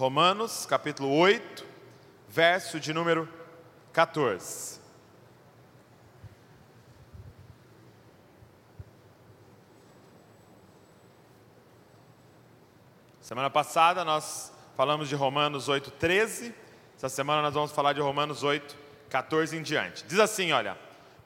Romanos, capítulo 8, verso de número 14. Semana passada nós falamos de Romanos 8, 13. Essa semana nós vamos falar de Romanos 8, 14 em diante. Diz assim: olha.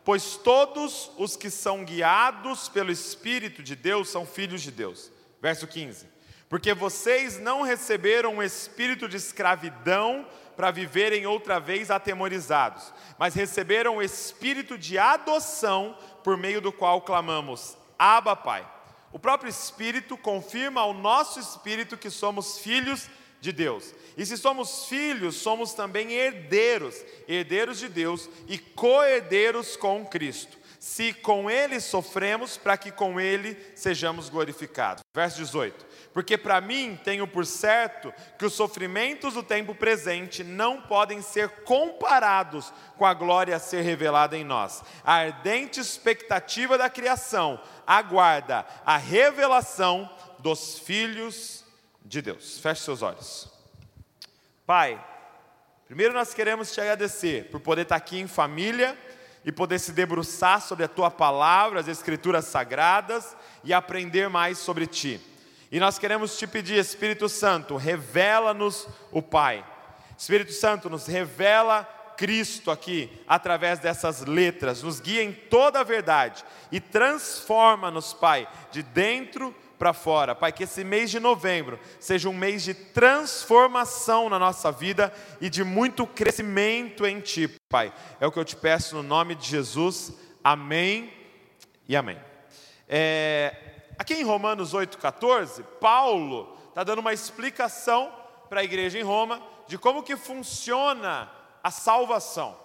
Pois todos os que são guiados pelo Espírito de Deus são filhos de Deus. Verso 15 porque vocês não receberam um espírito de escravidão para viverem outra vez atemorizados, mas receberam o espírito de adoção, por meio do qual clamamos: Abba, Pai. O próprio Espírito confirma ao nosso espírito que somos filhos de Deus. E se somos filhos, somos também herdeiros, herdeiros de Deus e co-herdeiros com Cristo. Se com Ele sofremos, para que com Ele sejamos glorificados. Verso 18 porque para mim tenho por certo que os sofrimentos do tempo presente não podem ser comparados com a glória a ser revelada em nós. A ardente expectativa da criação aguarda a revelação dos filhos de Deus. Feche seus olhos. Pai, primeiro nós queremos te agradecer por poder estar aqui em família e poder se debruçar sobre a tua palavra, as escrituras sagradas e aprender mais sobre ti. E nós queremos te pedir, Espírito Santo, revela-nos o Pai. Espírito Santo, nos revela Cristo aqui, através dessas letras, nos guia em toda a verdade e transforma-nos, Pai, de dentro para fora. Pai, que esse mês de novembro seja um mês de transformação na nossa vida e de muito crescimento em Ti, Pai. É o que eu te peço no nome de Jesus. Amém e amém. É, Aqui em Romanos 8,14, Paulo está dando uma explicação para a igreja em Roma de como que funciona a salvação,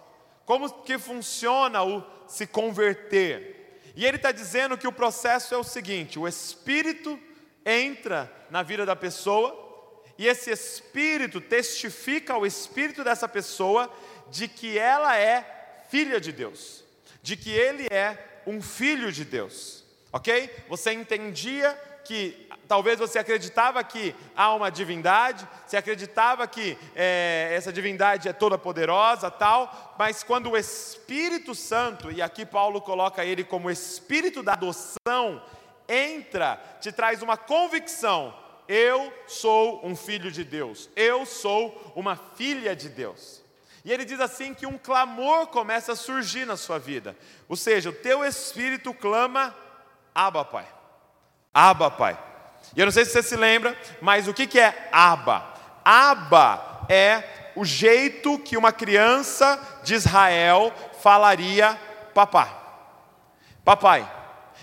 como que funciona o se converter. E ele está dizendo que o processo é o seguinte: o Espírito entra na vida da pessoa, e esse Espírito testifica ao Espírito dessa pessoa de que ela é filha de Deus, de que ele é um filho de Deus ok? Você entendia que talvez você acreditava que há uma divindade, você acreditava que é, essa divindade é toda poderosa, tal, mas quando o Espírito Santo, e aqui Paulo coloca ele como Espírito da adoção, entra, te traz uma convicção: eu sou um filho de Deus, eu sou uma filha de Deus. E ele diz assim que um clamor começa a surgir na sua vida, ou seja, o teu espírito clama Aba, Pai. Aba, Pai. E eu não sei se você se lembra, mas o que, que é Aba? Aba é o jeito que uma criança de Israel falaria papá. Papai.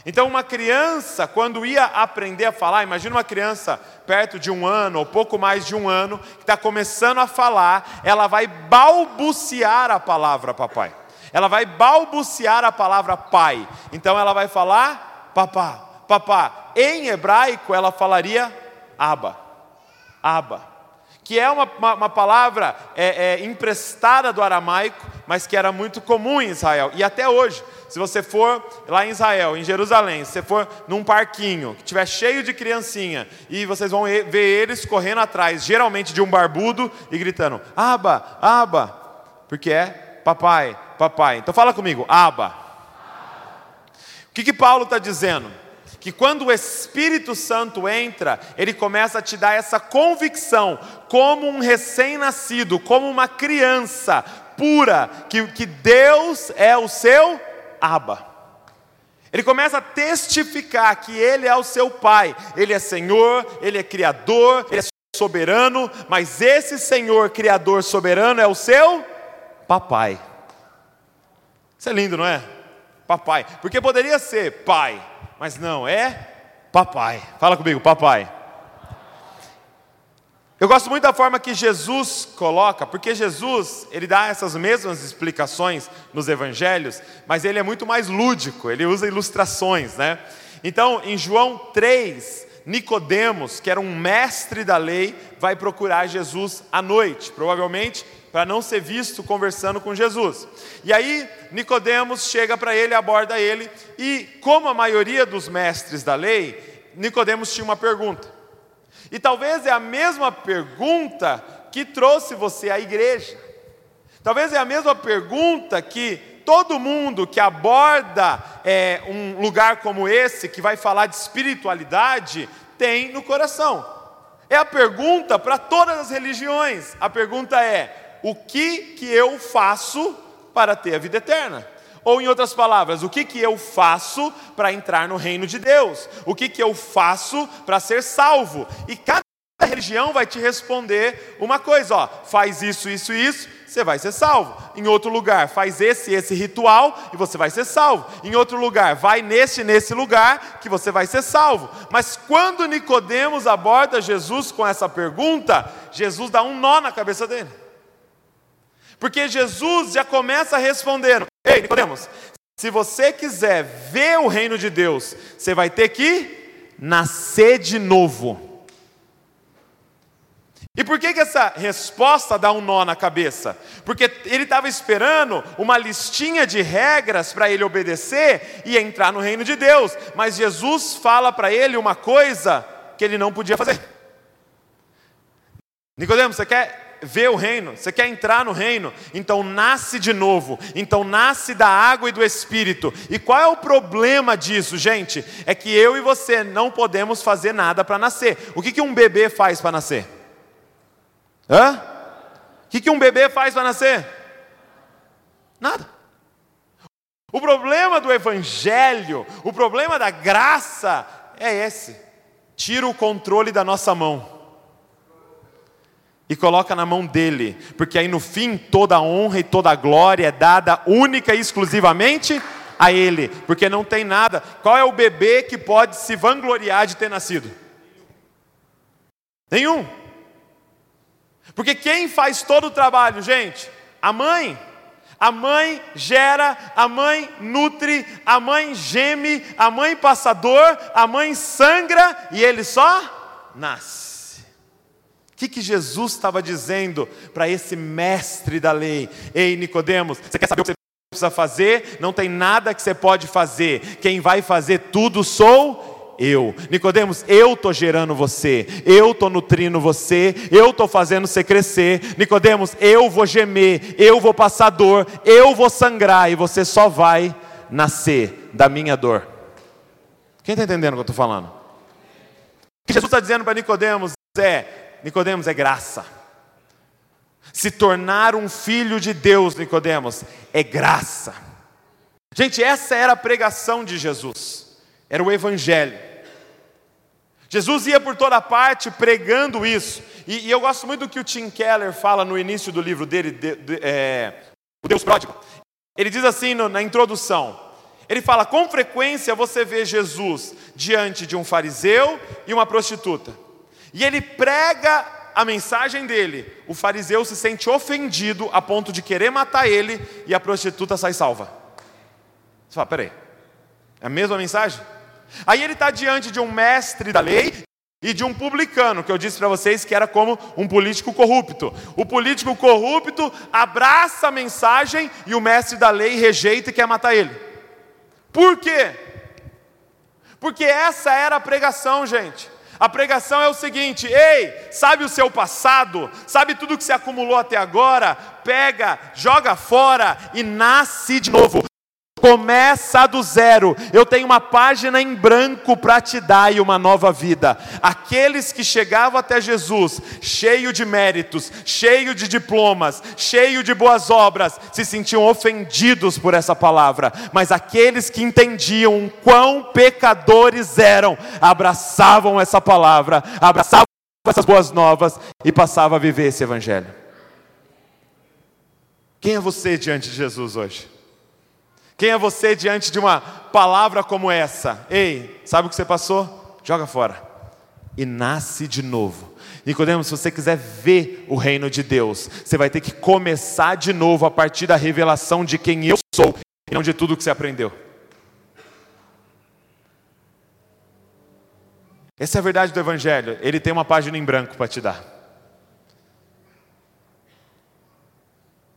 Então, uma criança, quando ia aprender a falar, imagina uma criança perto de um ano ou pouco mais de um ano, que está começando a falar, ela vai balbuciar a palavra papai. Ela vai balbuciar a palavra pai. Então, ela vai falar papá, papá. Em hebraico ela falaria aba, aba, que é uma, uma, uma palavra é, é, emprestada do aramaico, mas que era muito comum em Israel. E até hoje, se você for lá em Israel, em Jerusalém, se você for num parquinho que estiver cheio de criancinha e vocês vão ver eles correndo atrás, geralmente de um barbudo e gritando: Aba, Aba, porque é papai, papai. Então fala comigo, Aba que, que Paulo está dizendo? Que quando o Espírito Santo entra, ele começa a te dar essa convicção, como um recém-nascido, como uma criança pura, que, que Deus é o seu Abba. Ele começa a testificar que Ele é o seu Pai, Ele é Senhor, Ele é Criador, Ele é soberano, mas esse Senhor, Criador, soberano é o seu Papai. Isso é lindo, não é? papai. Porque poderia ser pai, mas não, é papai. Fala comigo, papai. Eu gosto muito da forma que Jesus coloca, porque Jesus, ele dá essas mesmas explicações nos evangelhos, mas ele é muito mais lúdico, ele usa ilustrações, né? Então, em João 3, Nicodemos, que era um mestre da lei, vai procurar Jesus à noite, provavelmente para não ser visto conversando com Jesus. E aí Nicodemos chega para ele, aborda ele, e como a maioria dos mestres da lei, Nicodemos tinha uma pergunta. E talvez é a mesma pergunta que trouxe você à igreja. Talvez é a mesma pergunta que todo mundo que aborda é, um lugar como esse, que vai falar de espiritualidade, tem no coração. É a pergunta para todas as religiões. A pergunta é: o que que eu faço para ter a vida eterna? Ou em outras palavras, o que que eu faço para entrar no reino de Deus? O que que eu faço para ser salvo? E cada religião vai te responder uma coisa, ó, faz isso, isso, isso, você vai ser salvo. Em outro lugar, faz esse, esse ritual e você vai ser salvo. Em outro lugar, vai nesse, nesse lugar que você vai ser salvo. Mas quando Nicodemos aborda Jesus com essa pergunta, Jesus dá um nó na cabeça dele. Porque Jesus já começa respondendo: Ei, Nicodemos, se você quiser ver o reino de Deus, você vai ter que nascer de novo. E por que, que essa resposta dá um nó na cabeça? Porque ele estava esperando uma listinha de regras para ele obedecer e entrar no reino de Deus, mas Jesus fala para ele uma coisa que ele não podia fazer. Nicodemos, você quer ver o reino, você quer entrar no reino, então nasce de novo, então nasce da água e do espírito. E qual é o problema disso, gente? É que eu e você não podemos fazer nada para nascer. O que, que um bebê faz para nascer? Hã? O que, que um bebê faz para nascer? Nada. O problema do Evangelho, o problema da graça é esse: tira o controle da nossa mão e coloca na mão dele, porque aí no fim toda a honra e toda a glória é dada única e exclusivamente a ele, porque não tem nada. Qual é o bebê que pode se vangloriar de ter nascido? Nenhum. Porque quem faz todo o trabalho, gente? A mãe. A mãe gera, a mãe nutre, a mãe geme, a mãe passa dor, a mãe sangra e ele só nasce. O que, que Jesus estava dizendo para esse mestre da lei? Ei, Nicodemos, você quer saber o que você precisa fazer? Não tem nada que você pode fazer. Quem vai fazer tudo sou eu. Nicodemos, eu estou gerando você, eu estou nutrindo você, eu estou fazendo você crescer. Nicodemos, eu vou gemer, eu vou passar dor, eu vou sangrar e você só vai nascer da minha dor. Quem está entendendo o que eu estou falando? O que Jesus está dizendo para Nicodemos é: Nicodemos é graça. Se tornar um filho de Deus, Nicodemos, é graça. Gente, essa era a pregação de Jesus. Era o Evangelho. Jesus ia por toda parte pregando isso. E, e, eu gosto muito do que o Tim Keller fala no início do livro dele, de, de, é, O Deus Pródigo. Ele diz assim no, na introdução: ele fala, com frequência você vê Jesus diante de um fariseu e uma prostituta. E ele prega a mensagem dele. O fariseu se sente ofendido a ponto de querer matar ele e a prostituta sai salva. Você fala, peraí, é a mesma mensagem? Aí ele está diante de um mestre da lei e de um publicano, que eu disse para vocês que era como um político corrupto. O político corrupto abraça a mensagem e o mestre da lei rejeita e quer matar ele. Por quê? Porque essa era a pregação, gente. A pregação é o seguinte: ei, sabe o seu passado, sabe tudo que se acumulou até agora? Pega, joga fora e nasce de novo. Começa do zero. Eu tenho uma página em branco para te dar e uma nova vida. Aqueles que chegavam até Jesus, cheio de méritos, cheio de diplomas, cheio de boas obras, se sentiam ofendidos por essa palavra. Mas aqueles que entendiam quão pecadores eram, abraçavam essa palavra, abraçavam essas boas novas e passavam a viver esse evangelho. Quem é você diante de Jesus hoje? Quem é você diante de uma palavra como essa? Ei, sabe o que você passou? Joga fora. E nasce de novo. Nicodemos, se você quiser ver o reino de Deus, você vai ter que começar de novo a partir da revelação de quem eu sou e não de tudo que você aprendeu. Essa é a verdade do Evangelho. Ele tem uma página em branco para te dar.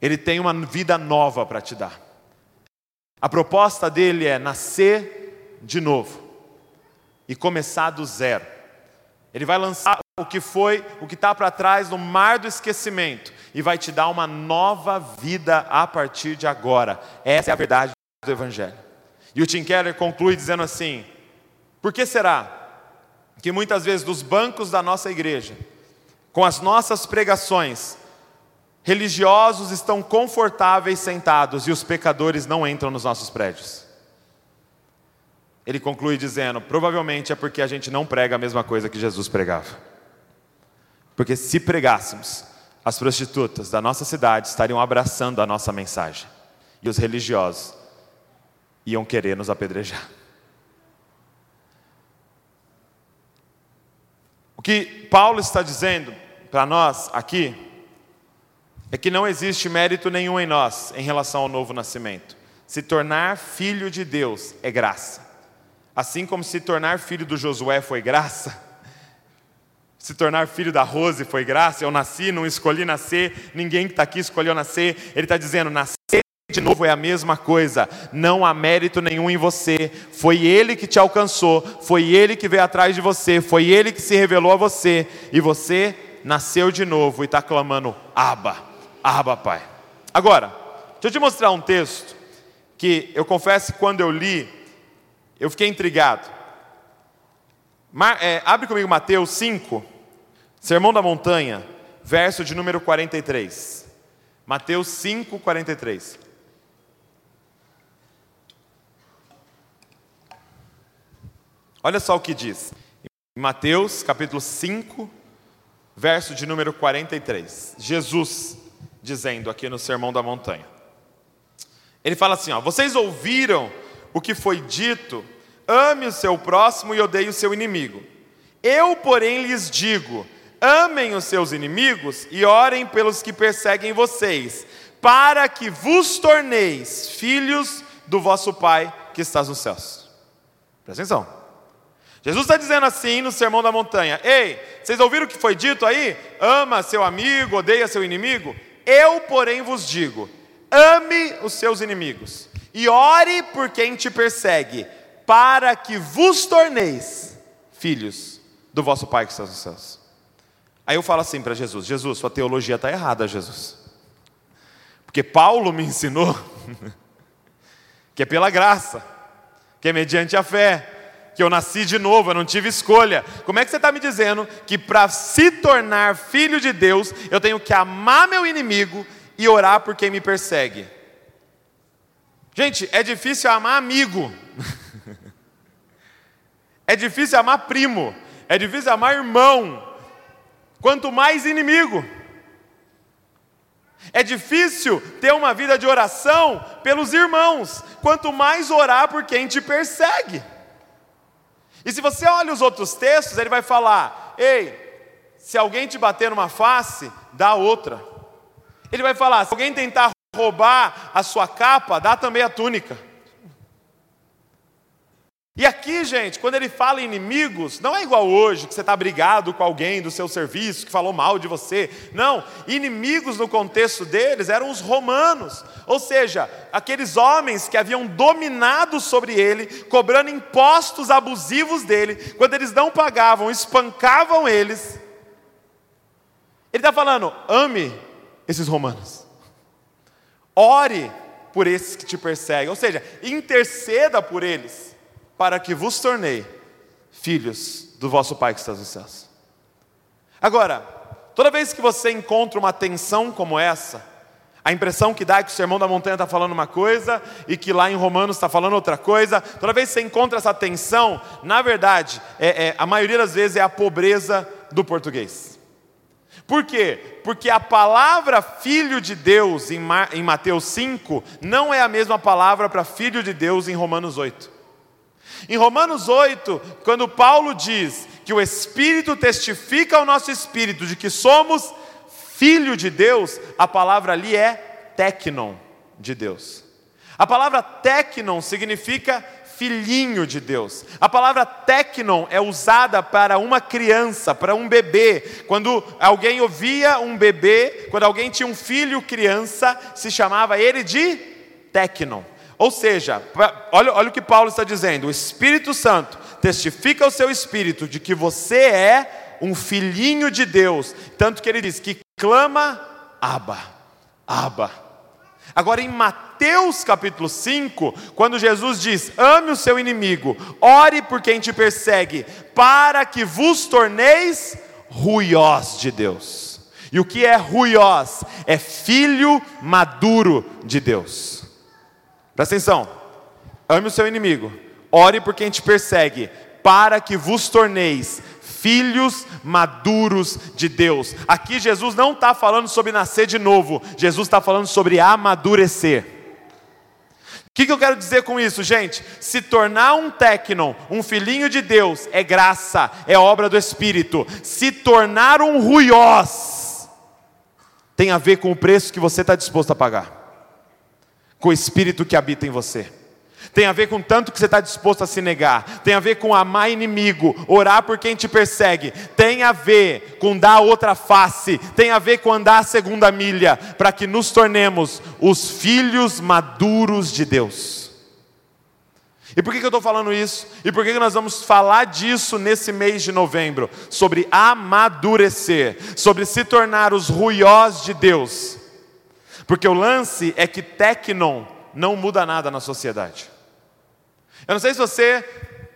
Ele tem uma vida nova para te dar. A proposta dele é nascer de novo e começar do zero. Ele vai lançar o que foi, o que está para trás no mar do esquecimento e vai te dar uma nova vida a partir de agora. Essa é a verdade do Evangelho. E o Tim Keller conclui dizendo assim: por que será que muitas vezes dos bancos da nossa igreja, com as nossas pregações, religiosos estão confortáveis sentados e os pecadores não entram nos nossos prédios? Ele conclui dizendo: provavelmente é porque a gente não prega a mesma coisa que Jesus pregava. Porque se pregássemos, as prostitutas da nossa cidade estariam abraçando a nossa mensagem, e os religiosos iam querer nos apedrejar. O que Paulo está dizendo para nós aqui é que não existe mérito nenhum em nós em relação ao novo nascimento. Se tornar filho de Deus é graça. Assim como se tornar filho do Josué foi graça, se tornar filho da Rose foi graça, eu nasci, não escolhi nascer, ninguém que está aqui escolheu nascer. Ele está dizendo: nascer de novo é a mesma coisa, não há mérito nenhum em você, foi Ele que te alcançou, foi Ele que veio atrás de você, foi Ele que se revelou a você, e você nasceu de novo e está clamando: Abba, Abba, Pai. Agora, deixa eu te mostrar um texto que eu confesso que quando eu li, eu fiquei intrigado. Mar, é, abre comigo Mateus 5, Sermão da Montanha, verso de número 43. Mateus 5, 43. Olha só o que diz. Em Mateus capítulo 5, verso de número 43. Jesus dizendo aqui no Sermão da Montanha. Ele fala assim: ó, vocês ouviram o que foi dito Ame o seu próximo e odeie o seu inimigo. Eu, porém, lhes digo: amem os seus inimigos e orem pelos que perseguem vocês, para que vos torneis filhos do vosso Pai que estás nos céus. Presta atenção. Jesus está dizendo assim no Sermão da Montanha: Ei, vocês ouviram o que foi dito aí? Ama seu amigo, odeia seu inimigo. Eu, porém, vos digo: ame os seus inimigos e ore por quem te persegue para que vos torneis filhos do vosso Pai que está nos céus. Aí eu falo assim para Jesus: Jesus, sua teologia está errada, Jesus. Porque Paulo me ensinou que é pela graça, que é mediante a fé, que eu nasci de novo, eu não tive escolha. Como é que você está me dizendo que para se tornar filho de Deus, eu tenho que amar meu inimigo e orar por quem me persegue? Gente, é difícil amar amigo. É difícil amar primo, é difícil amar irmão, quanto mais inimigo. É difícil ter uma vida de oração pelos irmãos, quanto mais orar por quem te persegue. E se você olha os outros textos, ele vai falar: ei, se alguém te bater numa face, dá outra. Ele vai falar: se alguém tentar roubar a sua capa, dá também a túnica. E aqui, gente, quando ele fala inimigos, não é igual hoje, que você está brigado com alguém do seu serviço, que falou mal de você. Não, inimigos no contexto deles eram os romanos, ou seja, aqueles homens que haviam dominado sobre ele, cobrando impostos abusivos dele, quando eles não pagavam, espancavam eles. Ele está falando, ame esses romanos, ore por esses que te perseguem, ou seja, interceda por eles para que vos tornei filhos do vosso Pai que está nos céus. Agora, toda vez que você encontra uma tensão como essa, a impressão que dá é que o sermão da montanha está falando uma coisa e que lá em Romanos está falando outra coisa. Toda vez que você encontra essa tensão, na verdade, é, é, a maioria das vezes é a pobreza do português. Por quê? Porque a palavra filho de Deus em, em Mateus 5 não é a mesma palavra para filho de Deus em Romanos 8. Em Romanos 8, quando Paulo diz que o Espírito testifica ao nosso espírito de que somos filho de Deus, a palavra ali é tecnon de Deus. A palavra tecnon significa filhinho de Deus. A palavra tecnon é usada para uma criança, para um bebê. Quando alguém ouvia um bebê, quando alguém tinha um filho criança, se chamava ele de tecnon. Ou seja, olha, olha o que Paulo está dizendo: o Espírito Santo testifica ao seu espírito de que você é um filhinho de Deus, tanto que ele diz que clama Abba, Abba. Agora em Mateus capítulo 5, quando Jesus diz: Ame o seu inimigo, ore por quem te persegue, para que vos torneis ruiós de Deus. E o que é ruiós? É filho maduro de Deus. Presta atenção. Ame o seu inimigo, ore por quem te persegue, para que vos torneis filhos maduros de Deus. Aqui Jesus não está falando sobre nascer de novo, Jesus está falando sobre amadurecer. O que, que, eu quero dizer com isso, gente? Se tornar um tecnon, um filhinho de Deus, é graça, é obra do Espírito. Se tornar um ruiós, tem a ver com o preço que você está disposto a pagar, com o Espírito que habita em você tem a ver com tanto que você está disposto a se negar, tem a ver com amar inimigo, orar por quem te persegue, tem a ver com dar outra face, tem a ver com andar a segunda milha, para que nos tornemos os filhos maduros de Deus. E por que, que eu estou falando isso? E por que, que nós vamos falar disso nesse mês de novembro? Sobre amadurecer, sobre se tornar os ruiós de Deus. Porque o lance é que tecnon não muda nada na sociedade. Eu não sei se você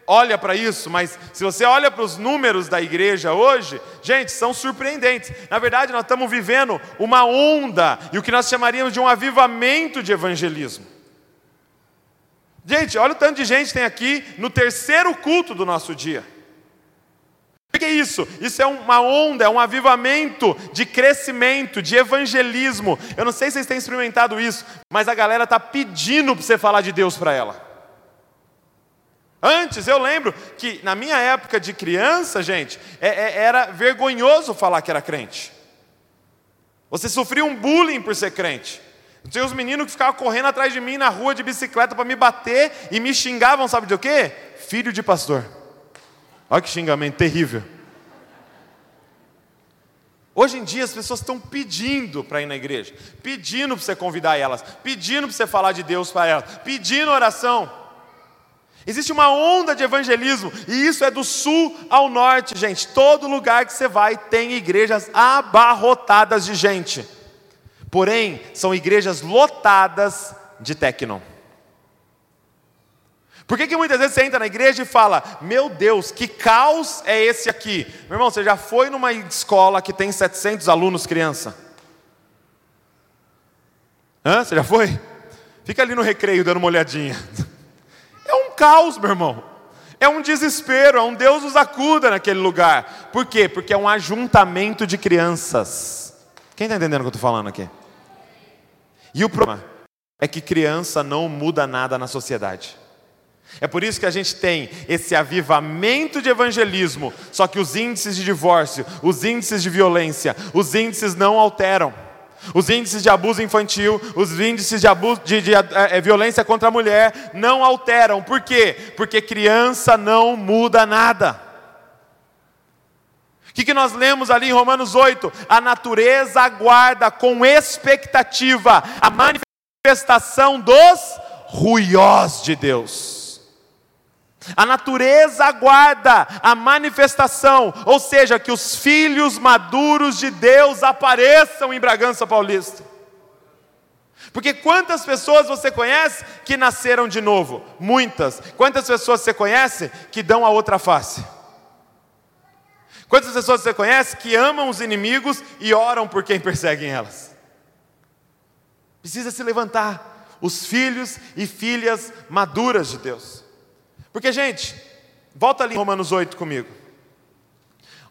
olha para isso, mas se você olha para os números da igreja hoje, gente, são surpreendentes. Na verdade, nós estamos vivendo uma onda e o que nós chamaríamos de um avivamento de evangelismo. Gente, olha o tanto de gente tem aqui no terceiro culto do nosso dia. O que é isso? Isso é uma onda, é um avivamento de crescimento, de evangelismo. Eu não sei se vocês têm experimentado isso, mas a galera está pedindo para você falar de Deus para ela. Antes, eu lembro que na minha época de criança, gente, é, é, era vergonhoso falar que era crente. Você sofria um bullying por ser crente. Tinha os meninos que ficavam correndo atrás de mim na rua de bicicleta para me bater e me xingavam, sabe de o quê? Filho de pastor. Olha que xingamento terrível. Hoje em dia as pessoas estão pedindo para ir na igreja, pedindo para você convidar elas, pedindo para você falar de Deus para elas, pedindo oração. Existe uma onda de evangelismo, e isso é do sul ao norte, gente. Todo lugar que você vai tem igrejas abarrotadas de gente. Porém, são igrejas lotadas de tecno. Por que, que muitas vezes você entra na igreja e fala: Meu Deus, que caos é esse aqui? Meu irmão, você já foi numa escola que tem 700 alunos, criança? Hã? Você já foi? Fica ali no recreio dando uma olhadinha. É um caos, meu irmão. É um desespero, é um Deus nos acuda naquele lugar. Por quê? Porque é um ajuntamento de crianças. Quem está entendendo o que eu estou falando aqui? E o problema é que criança não muda nada na sociedade. É por isso que a gente tem esse avivamento de evangelismo, só que os índices de divórcio, os índices de violência, os índices não alteram. Os índices de abuso infantil, os índices de, abuso, de, de, de é, violência contra a mulher não alteram. Por quê? Porque criança não muda nada. O que, que nós lemos ali em Romanos 8? A natureza aguarda com expectativa a manifestação dos ruiós de Deus. A natureza aguarda a manifestação, ou seja, que os filhos maduros de Deus apareçam em Bragança Paulista. Porque quantas pessoas você conhece que nasceram de novo? Muitas. Quantas pessoas você conhece que dão a outra face? Quantas pessoas você conhece que amam os inimigos e oram por quem perseguem elas? Precisa se levantar os filhos e filhas maduras de Deus. Porque, gente, volta ali em Romanos 8 comigo.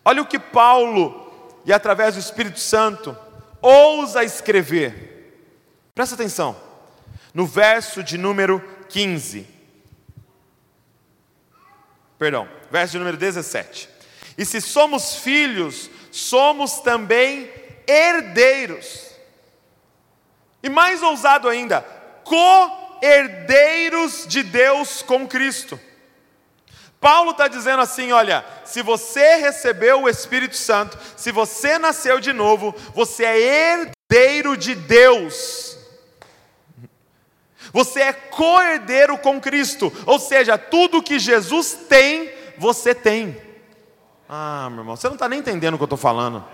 Olha o que Paulo, e através do Espírito Santo, ousa escrever. Presta atenção. No verso de número 15. Perdão, verso de número 17. E se somos filhos, somos também herdeiros. E mais ousado ainda, co-herdeiros de Deus com Cristo. Paulo está dizendo assim: olha, se você recebeu o Espírito Santo, se você nasceu de novo, você é herdeiro de Deus. Você é co-herdeiro com Cristo, ou seja, tudo que Jesus tem, você tem. Ah, meu irmão, você não está nem entendendo o que eu estou falando.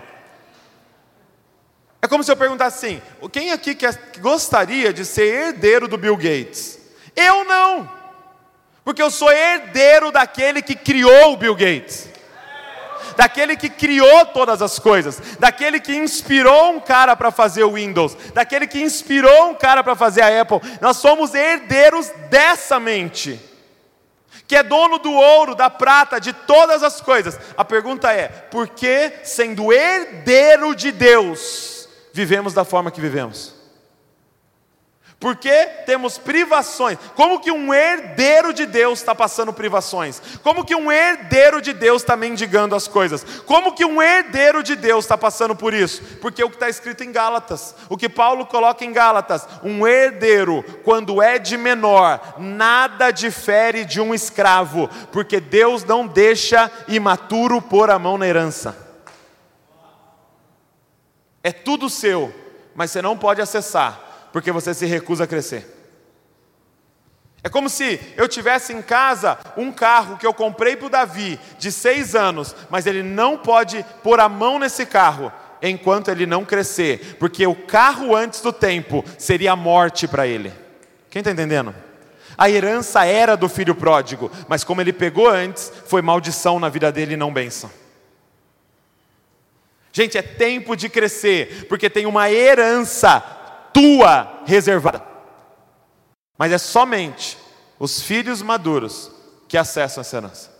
É como se eu perguntasse assim: quem aqui quer, gostaria de ser herdeiro do Bill Gates? Eu não, porque eu sou herdeiro daquele que criou o Bill Gates, daquele que criou todas as coisas, daquele que inspirou um cara para fazer o Windows, daquele que inspirou um cara para fazer a Apple. Nós somos herdeiros dessa mente que é dono do ouro, da prata, de todas as coisas. A pergunta é: por que, sendo herdeiro de Deus, vivemos da forma que vivemos? Porque temos privações. Como que um herdeiro de Deus está passando privações? Como que um herdeiro de Deus está mendigando as coisas? Como que um herdeiro de Deus está passando por isso? Porque o que está escrito em Gálatas, o que Paulo coloca em Gálatas, um herdeiro, quando é de menor, nada difere de um escravo, porque Deus não deixa imaturo pôr a mão na herança. É tudo seu, mas você não pode acessar, porque você se recusa a crescer. É como se eu tivesse em casa um carro que eu comprei para o Davi, de seis anos, mas ele não pode pôr a mão nesse carro enquanto ele não crescer, porque o carro antes do tempo seria a morte para ele. Quem está entendendo? A herança era do filho pródigo, mas como ele pegou antes, foi maldição na vida dele e não bênção. Gente, é tempo de crescer, porque tem uma herança tua reservada. Mas é somente os filhos maduros que acessam essa herança.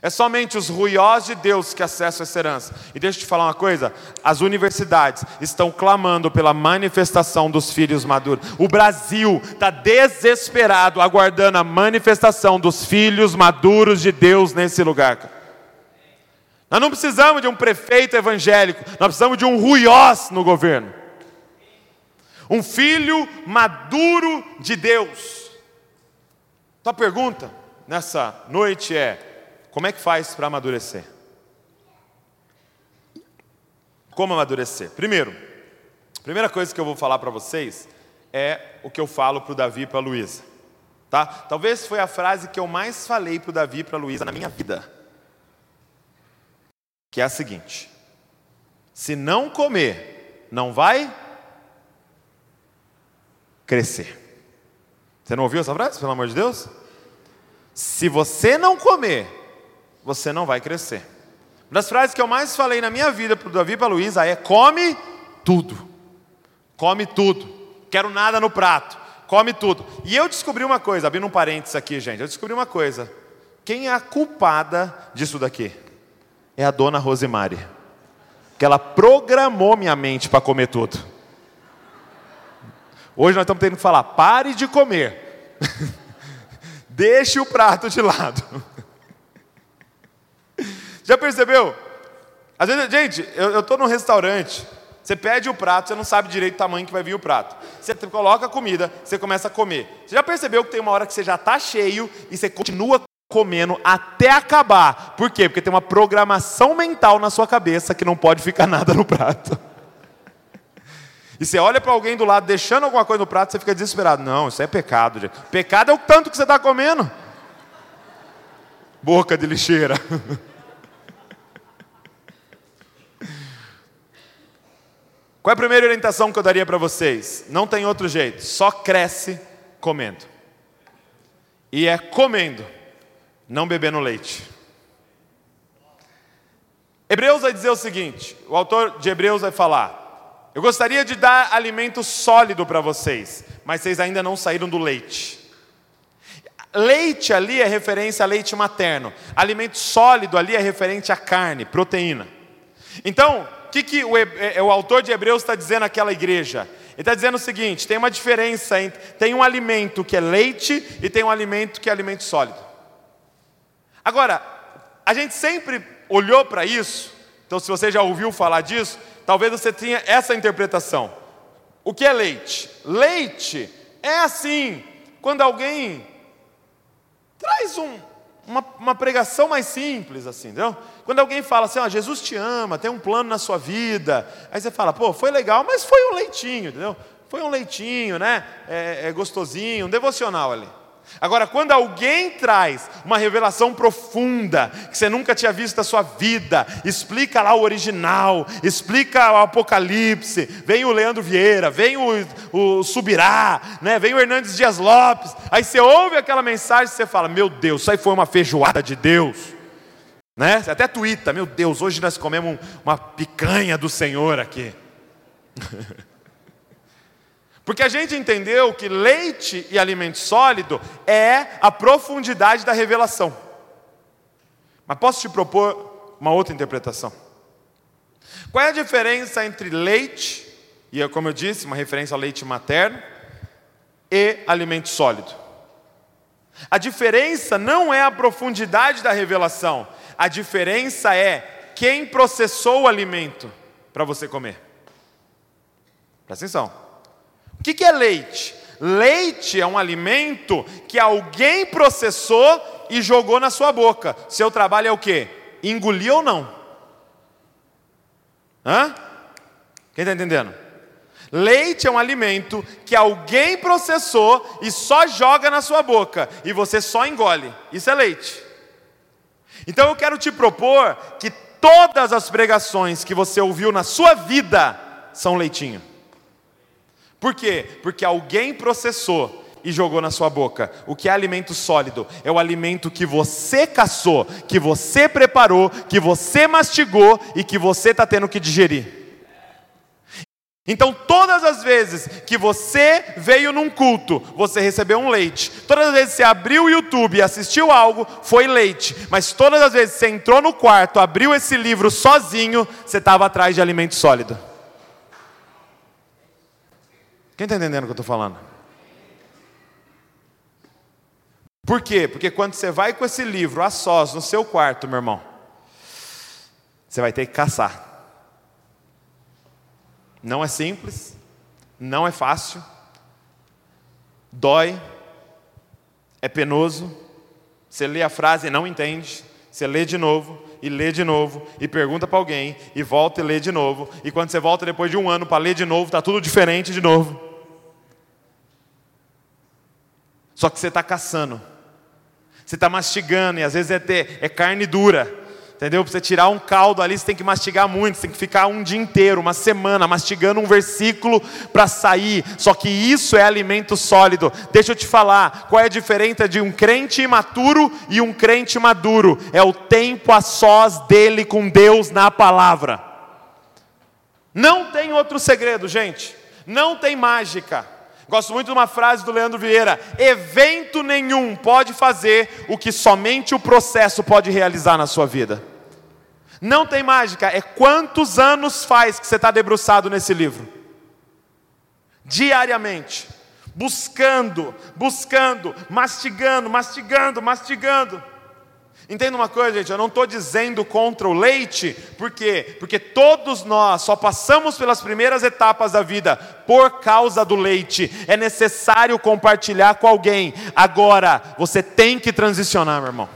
É somente os ruiós de Deus que acessam essa herança. E deixa eu te falar uma coisa: as universidades estão clamando pela manifestação dos filhos maduros. O Brasil está desesperado, aguardando a manifestação dos filhos maduros de Deus nesse lugar. Nós não precisamos de um prefeito evangélico, nós precisamos de um ruiós no governo. Um filho maduro de Deus. Então a pergunta nessa noite é: como é que faz para amadurecer? Como amadurecer? Primeiro, a primeira coisa que eu vou falar para vocês é o que eu falo para o Davi e para a Luísa. Tá? Talvez foi a frase que eu mais falei para o Davi e para a Luísa na minha vida que é a seguinte: se não comer, não vai crescer. Você não ouviu essa frase, pelo amor de Deus? Se você não comer, você não vai crescer. Uma das frases que eu mais falei na minha vida para o Davi e para a Luísa é: come tudo. Come tudo. Quero nada no prato. Come tudo. E eu descobri uma coisa, abrindo um parênteses aqui, gente. Eu descobri uma coisa. Quem é a culpada disso daqui? é a dona Rosemary. Que ela programou minha mente para comer tudo. Hoje nós estamos tendo que falar: pare de comer. Deixe o prato de lado. Já percebeu? Às vezes, gente, eu estou num restaurante, você pede o prato, você não sabe direito o tamanho que vai vir o prato. Você coloca a comida, você começa a comer. Você já percebeu que tem uma hora que você já está cheio e você continua comendo até acabar. Por quê? Porque tem uma programação mental na sua cabeça que não pode ficar nada no prato. E você olha para alguém do lado deixando alguma coisa no prato, você fica desesperado. Não, isso é pecado. Gente. Pecado é o tanto que você está comendo. Boca de lixeira. Qual é a primeira orientação que eu daria para vocês? Não tem outro jeito, só cresce comendo. E é comendo não bebendo leite. Hebreus vai dizer o seguinte: o autor de Hebreus vai falar, eu gostaria de dar alimento sólido para vocês, mas vocês ainda não saíram do leite. Leite ali é referência a leite materno, alimento sólido ali é referente a carne, proteína. Então, o que, que o, é, o autor de Hebreus está dizendo àquela igreja? Ele está dizendo o seguinte: tem uma diferença entre. Tem um alimento que é leite e tem um alimento que é alimento sólido. Agora, a gente sempre olhou para isso, então se você já ouviu falar disso, talvez você tenha essa interpretação. O que é leite? Leite é assim, quando alguém traz um, uma, uma, pregação mais simples, assim, entendeu? Quando alguém fala assim, ó, Jesus te ama, tem um plano na sua vida, aí você fala, pô, foi legal, mas foi um leitinho, entendeu? Foi um leitinho, né? É, é gostosinho, um devocional ali. Agora, quando alguém traz uma revelação profunda, que você nunca tinha visto na sua vida, explica lá o original, explica o Apocalipse, vem o Leandro Vieira, vem o, o Subirá, né? vem o Hernandes Dias Lopes, aí você ouve aquela mensagem e você fala: Meu Deus, isso aí foi uma feijoada de Deus. Né? Você até tuita, meu Deus, hoje nós comemos uma picanha do Senhor aqui. Porque a gente entendeu que leite e alimento sólido é a profundidade da revelação. Mas posso te propor uma outra interpretação? Qual é a diferença entre leite, e é como eu disse, uma referência ao leite materno, e alimento sólido? A diferença não é a profundidade da revelação, a diferença é quem processou o alimento para você comer. Presta atenção. O que é leite? Leite é um alimento que alguém processou e jogou na sua boca. Seu trabalho é o quê? Engolir ou não? Hã? Quem está entendendo? Leite é um alimento que alguém processou e só joga na sua boca e você só engole. Isso é leite. Então eu quero te propor que todas as pregações que você ouviu na sua vida são leitinho. Por quê? Porque alguém processou e jogou na sua boca. O que é alimento sólido? É o alimento que você caçou, que você preparou, que você mastigou e que você está tendo que digerir. Então, todas as vezes que você veio num culto, você recebeu um leite. Todas as vezes que você abriu o YouTube e assistiu algo, foi leite. Mas todas as vezes que você entrou no quarto, abriu esse livro sozinho, você estava atrás de alimento sólido. Quem está entendendo o que eu estou falando? Por quê? Porque quando você vai com esse livro a sós no seu quarto, meu irmão, você vai ter que caçar. Não é simples, não é fácil, dói, é penoso. Você lê a frase e não entende, você lê de novo, e lê de novo, e pergunta para alguém, e volta e lê de novo, e quando você volta depois de um ano para ler de novo, está tudo diferente de novo. Só que você está caçando. Você está mastigando, e às vezes é, ter, é carne dura. Entendeu? Para você tirar um caldo ali, você tem que mastigar muito, você tem que ficar um dia inteiro, uma semana, mastigando um versículo para sair. Só que isso é alimento sólido. Deixa eu te falar, qual é a diferença de um crente imaturo e um crente maduro? É o tempo a sós dele com Deus na palavra. Não tem outro segredo, gente. Não tem mágica. Gosto muito de uma frase do Leandro Vieira: evento nenhum pode fazer o que somente o processo pode realizar na sua vida. Não tem mágica, é quantos anos faz que você está debruçado nesse livro? Diariamente, buscando, buscando, mastigando, mastigando, mastigando. Entenda uma coisa, gente, eu não estou dizendo contra o leite, por quê? Porque todos nós só passamos pelas primeiras etapas da vida por causa do leite. É necessário compartilhar com alguém. Agora, você tem que transicionar, meu irmão.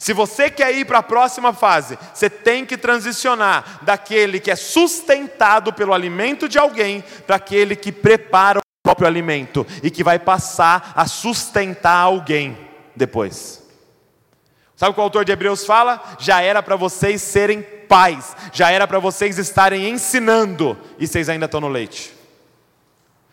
Se você quer ir para a próxima fase, você tem que transicionar daquele que é sustentado pelo alimento de alguém para aquele que prepara o próprio alimento e que vai passar a sustentar alguém depois. Sabe o que o autor de Hebreus fala? Já era para vocês serem pais, já era para vocês estarem ensinando, e vocês ainda estão no leite.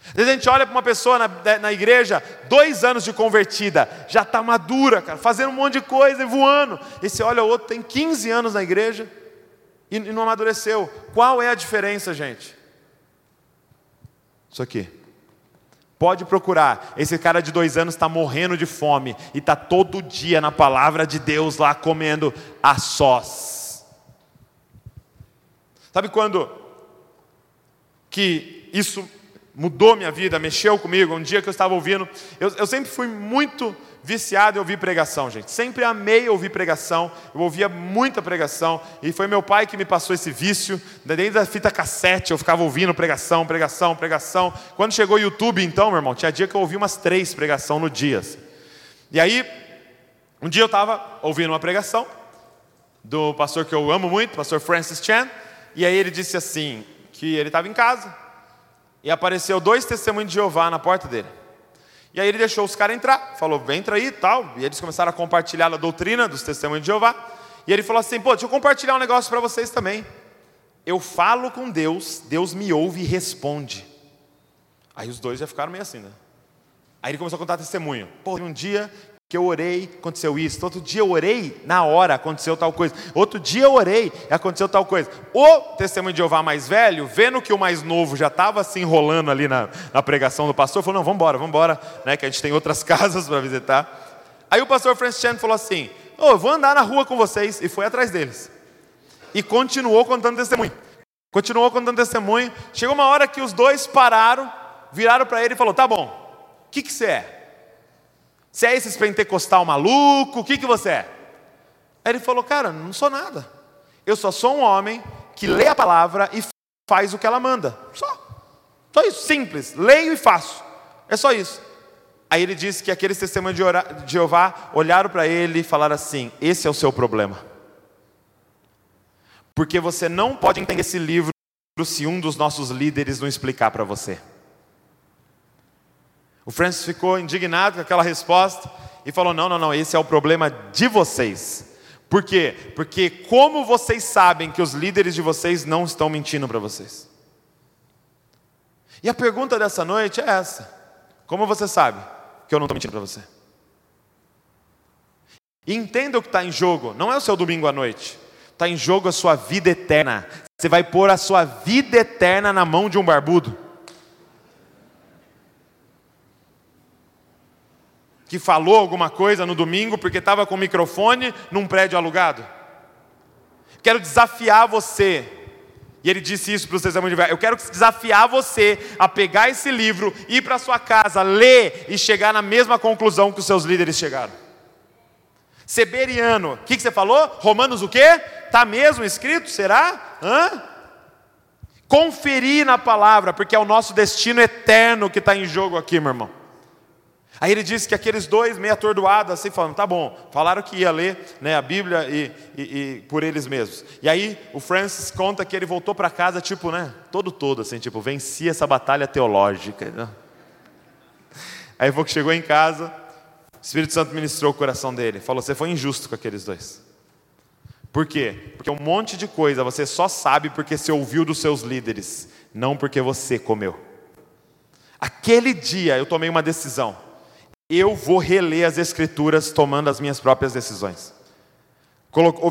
Às vezes a gente olha para uma pessoa na, na, igreja, dois anos de convertida, já está madura, cara, fazendo um monte de coisa e voando. E você olha o outro, tem 15 anos na igreja e, e não amadureceu. Qual é a diferença, gente? Isso aqui. Pode procurar. Esse cara de dois anos está morrendo de fome e está todo dia na palavra de Deus lá comendo a sós. Sabe quando que isso mudou minha vida, mexeu comigo? Um dia que eu estava ouvindo, eu, eu sempre fui muito viciado em ouvir pregação, gente. Sempre amei ouvir pregação. Eu ouvia muita pregação. E foi meu pai que me passou esse vício. Desde a fita cassete eu ficava ouvindo pregação, pregação, pregação. Quando chegou o YouTube, então, meu irmão, tinha dia que eu ouvia umas três pregação no dia. E aí, um dia eu estava ouvindo uma pregação do pastor que eu amo muito, pastor Francis Chan. E aí ele disse assim, que ele estava em casa. E apareceu dois testemunhos de Jeová na porta dele. E aí ele deixou os caras entrar, falou, entra aí e tal. E eles começaram a compartilhar a doutrina dos testemunhos de Jeová. E ele falou assim: pô, deixa eu compartilhar um negócio para vocês também. Eu falo com Deus, Deus me ouve e responde. Aí os dois já ficaram meio assim, né? Aí ele começou a contar testemunho. Pô, um dia que eu orei, aconteceu isso. Outro dia eu orei, na hora aconteceu tal coisa. Outro dia eu orei, aconteceu tal coisa. O testemunho de Jeová mais velho, vendo que o mais novo já estava se enrolando ali na, na, pregação do pastor, falou: não, vamos embora, vamos embora, né, que a gente tem outras casas para visitar. Aí o pastor Francis Chan falou assim: oh, eu vou andar na rua com vocês, e foi atrás deles. E continuou contando testemunho. Continuou contando testemunho. Chegou uma hora que os dois pararam, viraram para ele e falou: tá bom, o que, que você é? Você é esse pentecostal maluco? O que, que você é? Aí ele falou, cara, não sou nada. Eu só sou um homem que lê a palavra e faz o que ela manda. Só. Só isso, simples. Leio e faço. É só isso. Aí ele disse que aqueles testemunhos de Jeová olharam para ele e falaram assim: esse é o seu problema. Porque você não pode entender esse livro se um dos nossos líderes não explicar para você. O Francis ficou indignado com aquela resposta e falou: não, não, não, esse é o problema de vocês. Por quê? Porque como vocês sabem que os líderes de vocês não estão mentindo para vocês? E a pergunta dessa noite é essa: como você sabe que eu não estou mentindo para você? E entenda o que está em jogo, não é o seu domingo à noite, está em jogo a sua vida eterna. Você vai pôr a sua vida eterna na mão de um barbudo. Que falou alguma coisa no domingo porque estava com o microfone num prédio alugado? Quero desafiar você. E ele disse isso para os testemunhos de Eu quero desafiar você a pegar esse livro, ir para sua casa, ler e chegar na mesma conclusão que os seus líderes chegaram. Seberiano, o que, que, você falou? Romanos o quê? Está mesmo escrito? Será? Hã? Conferir na palavra, porque é o nosso destino eterno que está em jogo aqui, meu irmão. Aí ele disse que aqueles dois, meio atordoados, assim, falando, tá bom, falaram que ia ler né, a Bíblia e, e, e, por eles mesmos. E aí o Francis conta que ele voltou para casa, tipo, né, todo todo, assim, tipo, venci essa batalha teológica. Aí que chegou em casa, o Espírito Santo ministrou o coração dele, falou, você foi injusto com aqueles dois. Por quê? Porque um monte de coisa você só sabe porque você ouviu dos seus líderes, não porque você comeu. Aquele dia eu tomei uma decisão eu vou reler as Escrituras tomando as minhas próprias decisões,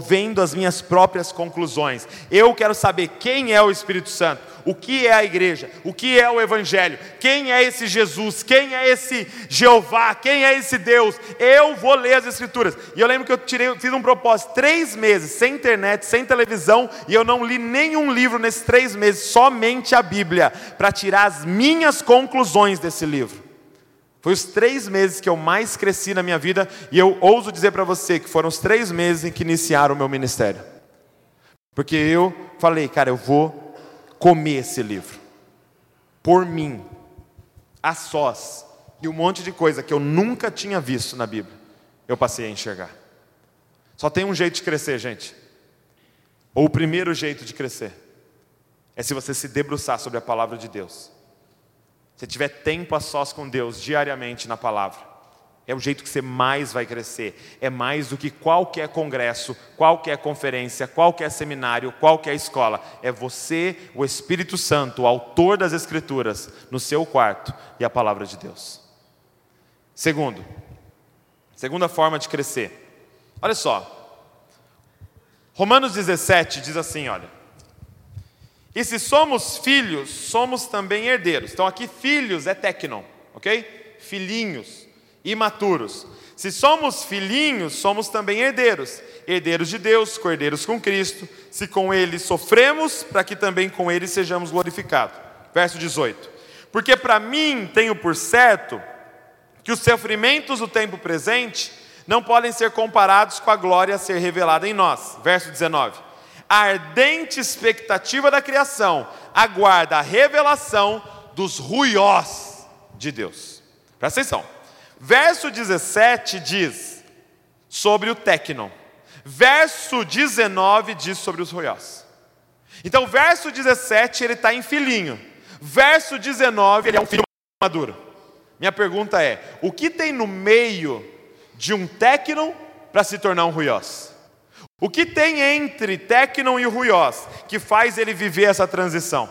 vendo as minhas próprias conclusões. Eu quero saber quem é o Espírito Santo, o que é a igreja, o que é o Evangelho, quem é esse Jesus, quem é esse Jeová, quem é esse Deus. Eu vou ler as Escrituras. E eu lembro que eu tirei, fiz um propósito, três meses, sem internet, sem televisão, e eu não li nenhum livro nesses três meses, somente a Bíblia, para tirar as minhas conclusões desse livro. Foi os três meses que eu mais cresci na minha vida, e eu ouso dizer para você que foram os três meses em que iniciaram o meu ministério. Porque eu falei, cara, eu vou comer esse livro, por mim, a sós, e um monte de coisa que eu nunca tinha visto na Bíblia, eu passei a enxergar. Só tem um jeito de crescer, gente. Ou o primeiro jeito de crescer é se você se debruçar sobre a palavra de Deus se tiver tempo a sós com Deus diariamente na palavra, é o jeito que você mais vai crescer. É mais do que qualquer congresso, qualquer conferência, qualquer seminário, qualquer escola. É você, o Espírito Santo, o autor das Escrituras, no seu quarto e a palavra de Deus. Segundo, segunda forma de crescer. Olha só. Romanos 17 diz assim: olha. E se somos filhos, somos também herdeiros. Então aqui filhos é tecnon, ok? Filhinhos, imaturos. Se somos filhinhos, somos também herdeiros. Herdeiros de Deus, cordeiros com Cristo. Se com Ele sofremos, para que também com Ele sejamos glorificados. Verso 18. Porque para mim tenho por certo que os sofrimentos do tempo presente não podem ser comparados com a glória a ser revelada em nós. Verso 19 a ardente expectativa da criação aguarda a revelação dos ruiós de Deus. Presta atenção. Verso 17 diz sobre o tecnon. Verso 19 diz sobre os ruiós. Então, verso 17 ele está em filhinho. Verso 19 ele é um filho maduro. Minha pergunta é: o que tem no meio de um técnon para se tornar um ruiós? O que tem entre técnon e ruiós que faz ele viver essa transição?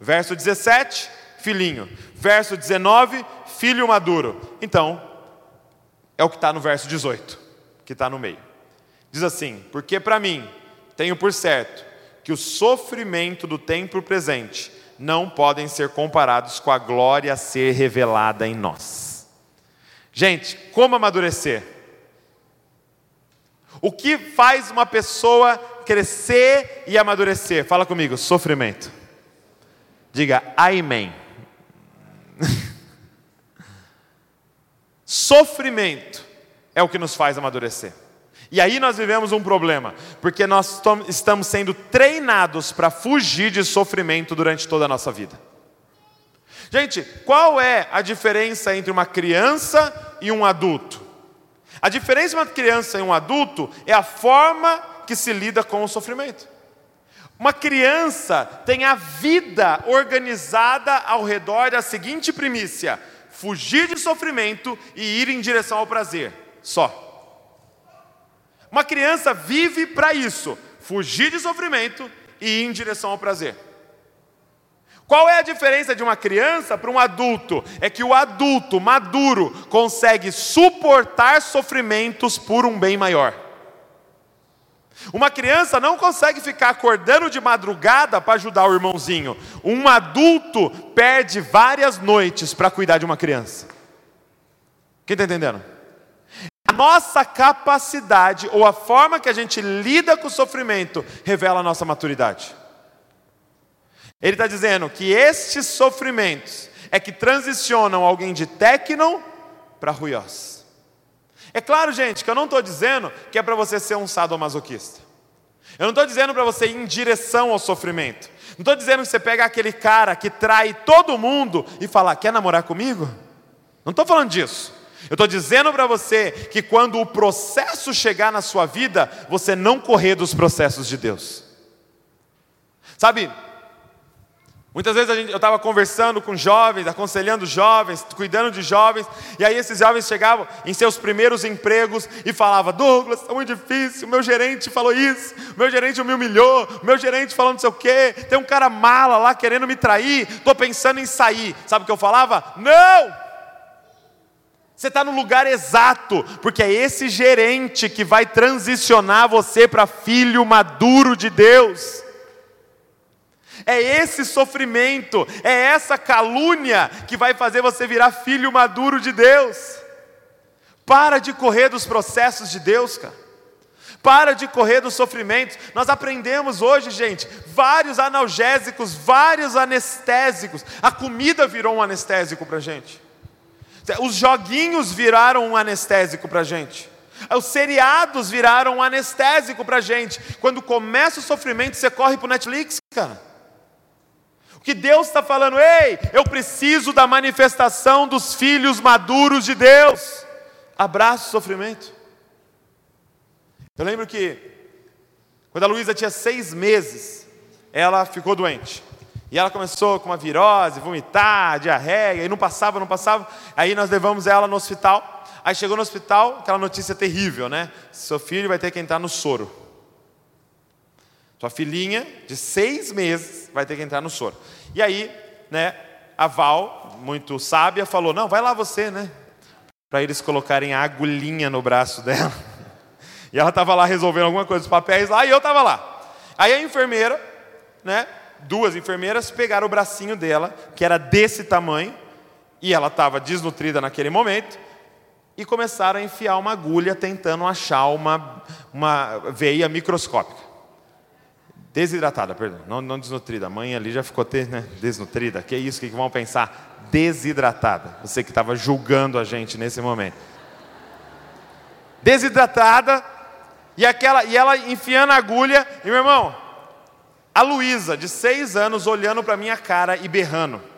Verso 17, filhinho. Verso 19, filho maduro. Então, é o que está no verso 18, que está no meio. Diz assim: Porque para mim, tenho por certo que o sofrimento do tempo presente não podem ser comparados com a glória a ser revelada em nós. Gente, como amadurecer? O que faz uma pessoa crescer e amadurecer? Fala comigo, sofrimento. Diga amém. sofrimento é o que nos faz amadurecer. E aí nós vivemos um problema, porque nós estamos sendo treinados para fugir de sofrimento durante toda a nossa vida. Gente, qual é a diferença entre uma criança e um adulto? A diferença entre uma criança e um adulto é a forma que se lida com o sofrimento. Uma criança tem a vida organizada ao redor da seguinte primícia: fugir de sofrimento e ir em direção ao prazer. Só. Uma criança vive para isso: fugir de sofrimento e ir em direção ao prazer. Qual é a diferença de uma criança para um adulto? É que o adulto maduro consegue suportar sofrimentos por um bem maior. Uma criança não consegue ficar acordando de madrugada para ajudar o irmãozinho. Um adulto perde várias noites para cuidar de uma criança. Quem está entendendo? A nossa capacidade ou a forma que a gente lida com o sofrimento revela a nossa maturidade. Ele está dizendo que estes sofrimentos é que transicionam alguém de técnon para ruiós. É claro, gente, que eu não estou dizendo que é para você ser um sadomasoquista. Eu não estou dizendo para você ir em direção ao sofrimento. Não estou dizendo que você pega aquele cara que trai todo mundo e fala, quer namorar comigo? Não estou falando disso. Eu estou dizendo para você que quando o processo chegar na sua vida, você não correr dos processos de Deus. Sabe, Muitas vezes gente, eu estava conversando com jovens, aconselhando jovens, cuidando de jovens, e aí esses jovens chegavam em seus primeiros empregos e falavam: Douglas, está muito difícil, meu gerente falou isso, meu gerente me humilhou, meu gerente falou não sei o quê, tem um cara mala lá querendo me trair, estou pensando em sair. Sabe o que eu falava? Não! Você está no lugar exato, porque é esse gerente que vai transicionar você para filho maduro de Deus. É esse sofrimento, é essa calúnia que vai fazer você virar filho maduro de Deus. Para de correr dos processos de Deus, cara. Para de correr dos sofrimentos. Nós aprendemos hoje, gente, vários analgésicos, vários anestésicos. A comida virou um anestésico para a gente. Os joguinhos viraram um anestésico para a gente. Os seriados viraram um anestésico para a gente. Quando começa o sofrimento, você corre para o Netflix, cara que Deus está falando, ei, eu preciso da manifestação dos filhos maduros de Deus. Abraça o sofrimento. Eu lembro que, quando a Luísa tinha seis meses, ela ficou doente. E ela começou com uma virose, vomitar, diarreia, e não passava, não passava. Aí nós levamos ela no hospital. Aí chegou no hospital, aquela notícia terrível, né? Seu filho vai ter que entrar no soro. Sua filhinha, de seis meses, vai ter que entrar no soro. E aí, né, a Val, muito sábia, falou: Não, vai lá você, né? Para eles colocarem a agulhinha no braço dela. E ela estava lá resolvendo alguma coisa dos papéis lá, e eu estava lá. Aí a enfermeira, né, duas enfermeiras, pegaram o bracinho dela, que era desse tamanho, e ela estava desnutrida naquele momento, e começaram a enfiar uma agulha tentando achar uma, uma veia microscópica. Desidratada, perdão, não, não desnutrida. A mãe ali já ficou né, desnutrida. Que isso, que vão pensar? Desidratada. Você que estava julgando a gente nesse momento. Desidratada, e, aquela, e ela enfiando a agulha, e meu irmão, a Luísa, de seis anos, olhando para minha cara e berrando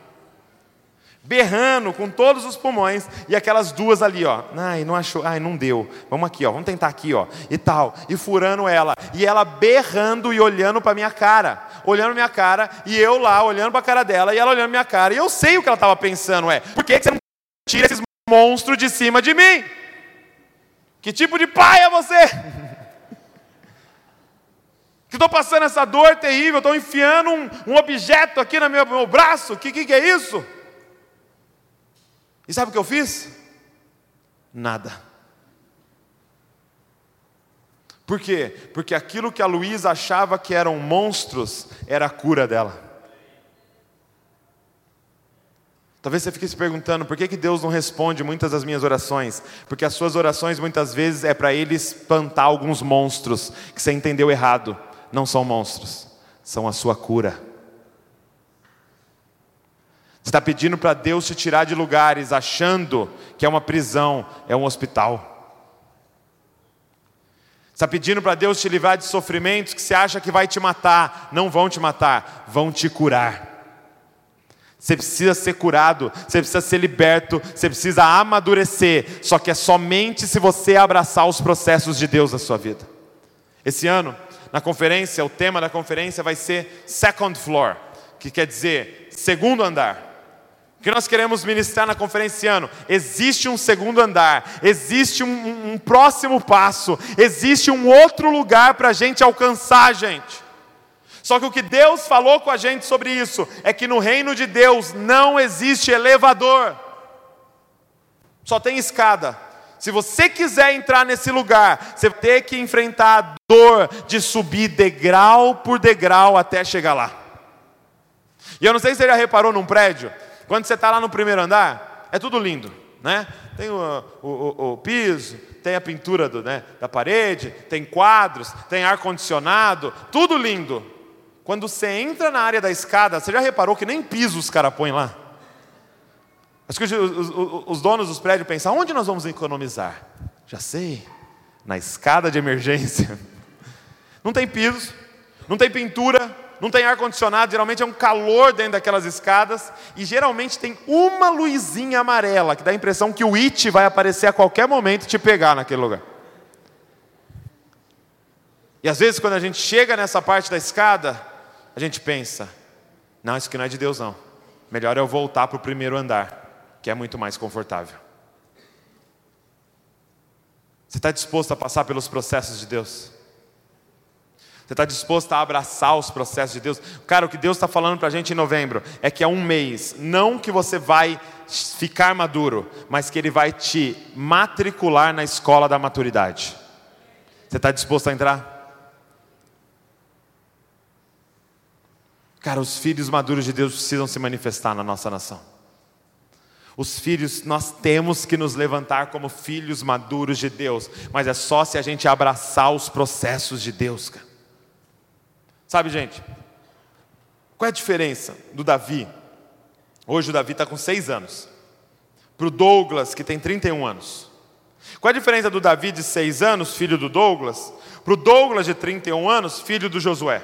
berrando com todos os pulmões, e aquelas duas ali, ó, ai, não achou, ai, não deu, vamos aqui, ó, vamos tentar aqui, ó, e tal, e furando ela, e ela berrando e olhando para minha cara, olhando minha cara, e eu lá olhando para a cara dela, e ela olhando minha cara, e eu sei o que ela estava pensando, é, por que você não tira esses monstros de cima de mim. Que tipo de pai é você? Que estou passando essa dor terrível, estou enfiando um, um, objeto aqui no meu, meu braço, o que, que, que é isso? E sabe o que eu fiz? Nada. Por quê? Porque aquilo que a Luísa achava que eram monstros era a cura dela. Talvez você fique se perguntando por que, que Deus não responde muitas das minhas orações. Porque as suas orações muitas vezes é para Ele espantar alguns monstros que você entendeu errado. Não são monstros, são a sua cura. Está pedindo para Deus te tirar de lugares achando que é uma prisão, é um hospital. Está pedindo para Deus te livrar de sofrimentos que você acha que vai te matar. Não vão te matar, vão te curar. Você precisa ser curado, você precisa ser liberto, você precisa amadurecer. Só que é somente se você abraçar os processos de Deus na sua vida. Esse ano, na conferência, o tema da conferência vai ser Second Floor, que quer dizer segundo andar que nós queremos ministrar na conferência esse ano? Existe um segundo andar, existe um, um, próximo passo, existe um outro lugar para a gente alcançar, gente. Só que o que Deus falou com a gente sobre isso é que no reino de Deus não existe elevador, só tem escada. Se você quiser entrar nesse lugar, você vai ter que enfrentar a dor de subir degrau por degrau até chegar lá. E eu não sei se você já reparou num prédio, quando você está lá no primeiro andar, é tudo lindo, né? Tem o, o, o, piso, tem a pintura do, né, da parede, tem quadros, tem ar-condicionado, tudo lindo. Quando você entra na área da escada, você já reparou que nem piso os caras põem lá? Acho que os, os, os donos dos prédios pensam, onde nós vamos economizar? Já sei, na escada de emergência. Não tem piso, não tem pintura, não tem ar-condicionado, geralmente é um calor dentro daquelas escadas, e geralmente tem uma luzinha amarela, que dá a impressão que o It vai aparecer a qualquer momento e te pegar naquele lugar. E às vezes, quando a gente chega nessa parte da escada, a gente pensa: não, isso aqui não é de Deus, não. Melhor eu voltar para o primeiro andar, que é muito mais confortável. Você está disposto a passar pelos processos de Deus? Você está disposto a abraçar os processos de Deus? Cara, o que Deus está falando para a gente em novembro é que é um mês, não que você vai ficar maduro, mas que Ele vai te matricular na escola da maturidade. Você está disposto a entrar? Cara, os filhos maduros de Deus precisam se manifestar na nossa nação. Os filhos, nós temos que nos levantar como filhos maduros de Deus, mas é só se a gente abraçar os processos de Deus, cara. Sabe, gente, qual é a diferença do Davi? Hoje o Davi está com seis anos, para o Douglas, que tem 31 anos. Qual é a diferença do Davi de seis anos, filho do Douglas, para o Douglas de 31 anos, filho do Josué?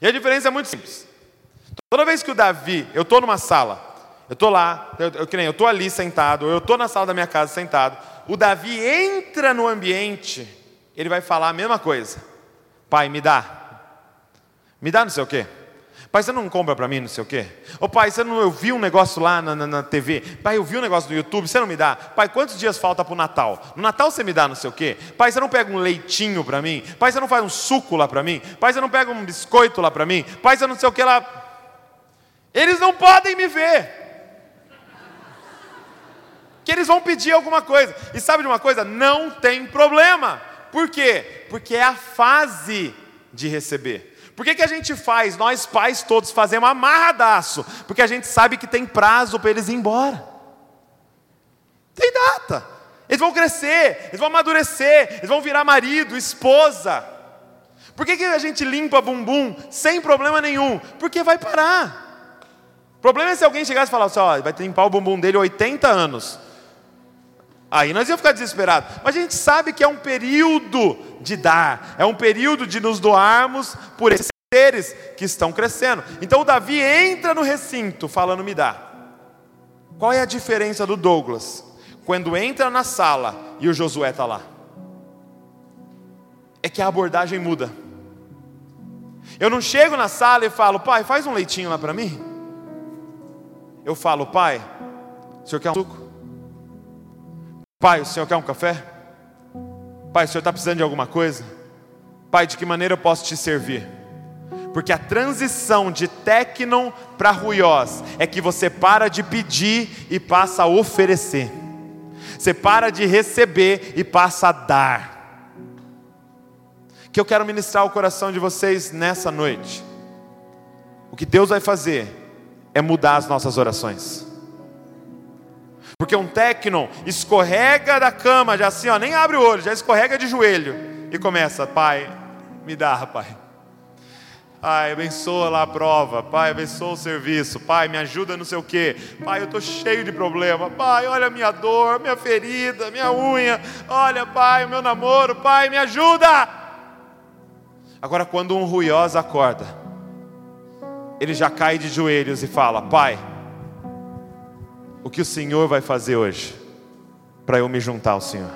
E a diferença é muito simples. Toda vez que o Davi, eu estou numa sala, eu estou lá, eu, eu, eu estou ali sentado, eu estou na sala da minha casa sentado, o Davi entra no ambiente, ele vai falar a mesma coisa: Pai, me dá. Me dá não sei o quê. Pai, você não compra para mim não sei o quê? Ô pai, você não, eu vi um negócio lá na, na, na, TV. Pai, eu vi um negócio no YouTube, você não me dá? Pai, quantos dias falta para o Natal? No Natal você me dá não sei o quê? Pai, você não pega um leitinho para mim? Pai, você não faz um suco lá para mim? Pai, você não pega um biscoito lá para mim? Pai, você não sei o que lá. Eles não podem me ver. Que eles vão pedir alguma coisa. E sabe de uma coisa? Não tem problema. Por quê? Porque é a fase de receber. Por que, que a gente faz? Nós pais todos fazemos amarradaço, porque a gente sabe que tem prazo para eles ir embora. Tem data. Eles vão crescer, eles vão amadurecer, eles vão virar marido, esposa. Por que, que a gente limpa bumbum sem problema nenhum? Porque vai parar. O problema é se alguém chegasse e falasse, ó, vai limpar o bumbum dele 80 anos. Aí nós íamos ficar desesperados. Mas a gente sabe que é um período de dar, é um período de nos doarmos por esses seres que estão crescendo. Então Davi entra no recinto falando: me dá. Qual é a diferença do Douglas quando entra na sala e o Josué está lá? É que a abordagem muda. Eu não chego na sala e falo, pai, faz um leitinho lá para mim. Eu falo, pai, o senhor quer um suco? Pai, o senhor quer um café? Pai, o senhor está precisando de alguma coisa? Pai, de que maneira eu posso te servir? Porque a transição de tecnon para ruiós é que você para de pedir e passa a oferecer. Você para de receber e passa a dar. Que eu quero ministrar o coração de vocês nessa noite. O que Deus vai fazer é mudar as nossas orações. Porque um tecnon escorrega da cama, já assim, ó, nem abre o olho, já escorrega de joelho e começa, pai, me dá, pai. Pai, abençoa lá a prova. Pai, abençoa o serviço. Pai, me ajuda não sei o quê. Pai, eu estou cheio de problema. Pai, olha a minha dor, minha ferida, minha unha. Olha, Pai, o meu namoro. Pai, me ajuda. Agora, quando um ruioso acorda, ele já cai de joelhos e fala: Pai, o que o Senhor vai fazer hoje para eu me juntar ao Senhor?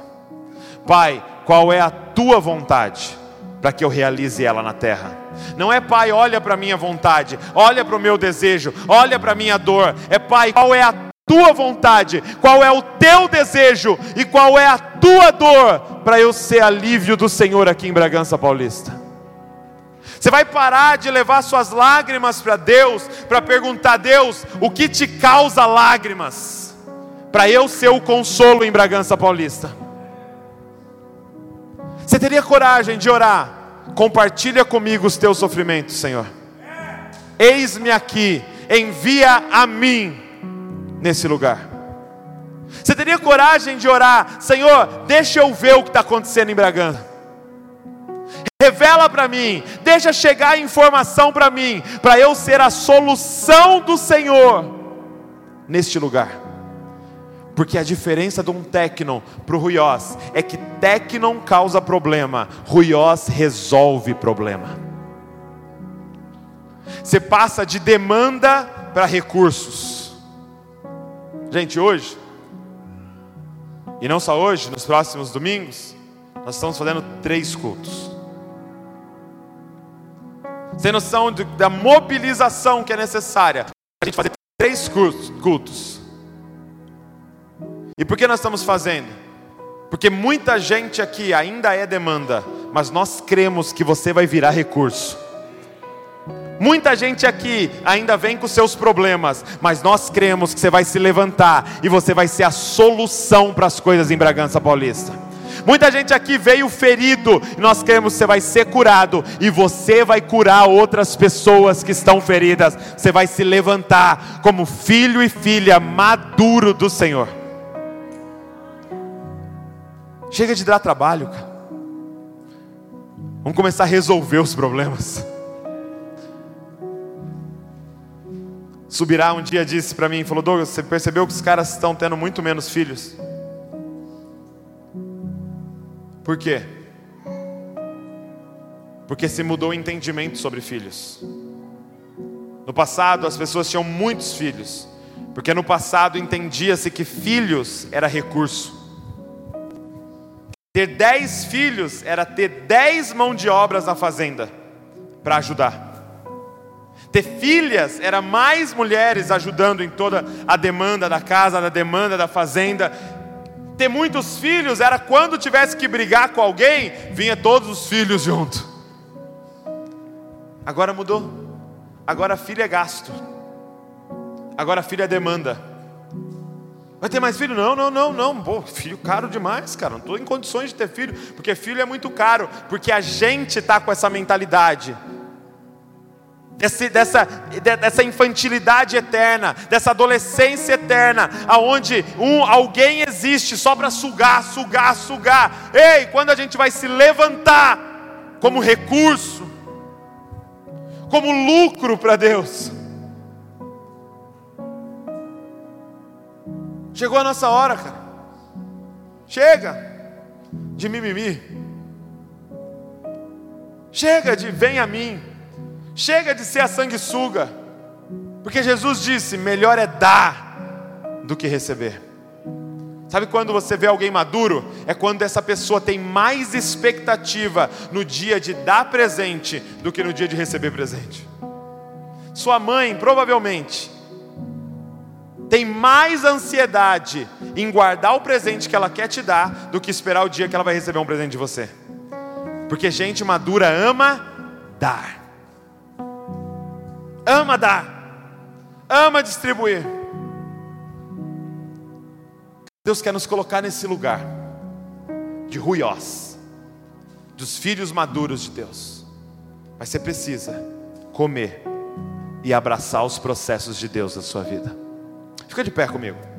Pai, qual é a tua vontade para que eu realize ela na terra? Não é pai, olha para a minha vontade, olha para o meu desejo, olha para a minha dor. É pai, qual é a tua vontade, qual é o teu desejo e qual é a tua dor para eu ser alívio do Senhor aqui em Bragança Paulista. Você vai parar de levar suas lágrimas para Deus, para perguntar a Deus o que te causa lágrimas, para eu ser o consolo em Bragança Paulista. Você teria coragem de orar? Compartilha comigo os teus sofrimentos, Senhor. Eis-me aqui, envia a mim nesse lugar. Você teria coragem de orar, Senhor, deixa eu ver o que está acontecendo em Bragança. Revela para mim, deixa chegar a informação para mim, para eu ser a solução do Senhor neste lugar. Porque a diferença de um tecnon para o ruiós é que tecnon causa problema, ruiós resolve problema. Você passa de demanda para recursos. Gente, hoje, e não só hoje, nos próximos domingos, nós estamos fazendo três cultos. Sem noção de, da mobilização que é necessária para a gente fazer três cultos. E por que nós estamos fazendo? Porque muita gente aqui ainda é demanda, mas nós cremos que você vai virar recurso. Muita gente aqui ainda vem com seus problemas, mas nós cremos que você vai se levantar e você vai ser a solução para as coisas em Bragança Paulista. Muita gente aqui veio ferido, e nós cremos que você vai ser curado, e você vai curar outras pessoas que estão feridas. Você vai se levantar como filho e filha maduro do Senhor. Chega de dar trabalho, cara. Vamos começar a resolver os problemas. Subirá um dia disse para mim, falou: Douglas, você percebeu que os caras estão tendo muito menos filhos? Por quê? Porque se mudou o entendimento sobre filhos. No passado as pessoas tinham muitos filhos, porque no passado entendia-se que filhos era recurso. Ter dez filhos era ter dez mão de obras na fazenda para ajudar. Ter filhas era mais mulheres ajudando em toda a demanda da casa, da demanda da fazenda. Ter muitos filhos era quando tivesse que brigar com alguém, vinha todos os filhos junto. Agora mudou. Agora filho é gasto. Agora filho é demanda. Vai ter mais filho? Não, não, não, não. Pô, filho caro demais, cara. Não estou em condições de ter filho, porque filho é muito caro, porque a gente está com essa mentalidade. Desse, dessa, dessa infantilidade eterna, dessa adolescência eterna, aonde um, alguém existe só para sugar, sugar, sugar. Ei, quando a gente vai se levantar como recurso, como lucro para Deus, Chegou a nossa hora, cara. Chega de mimimi. Chega de vem a mim. Chega de ser a sanguessuga. Porque Jesus disse: melhor é dar do que receber. Sabe quando você vê alguém maduro? É quando essa pessoa tem mais expectativa no dia de dar presente do que no dia de receber presente. Sua mãe, provavelmente, tem mais ansiedade em guardar o presente que ela quer te dar do que esperar o dia que ela vai receber um presente de você. Porque gente madura ama dar. Ama dar. Ama distribuir. Deus quer nos colocar nesse lugar de ruiós, dos filhos maduros de Deus. Mas você precisa comer e abraçar os processos de Deus na sua vida. Fica de pé comigo.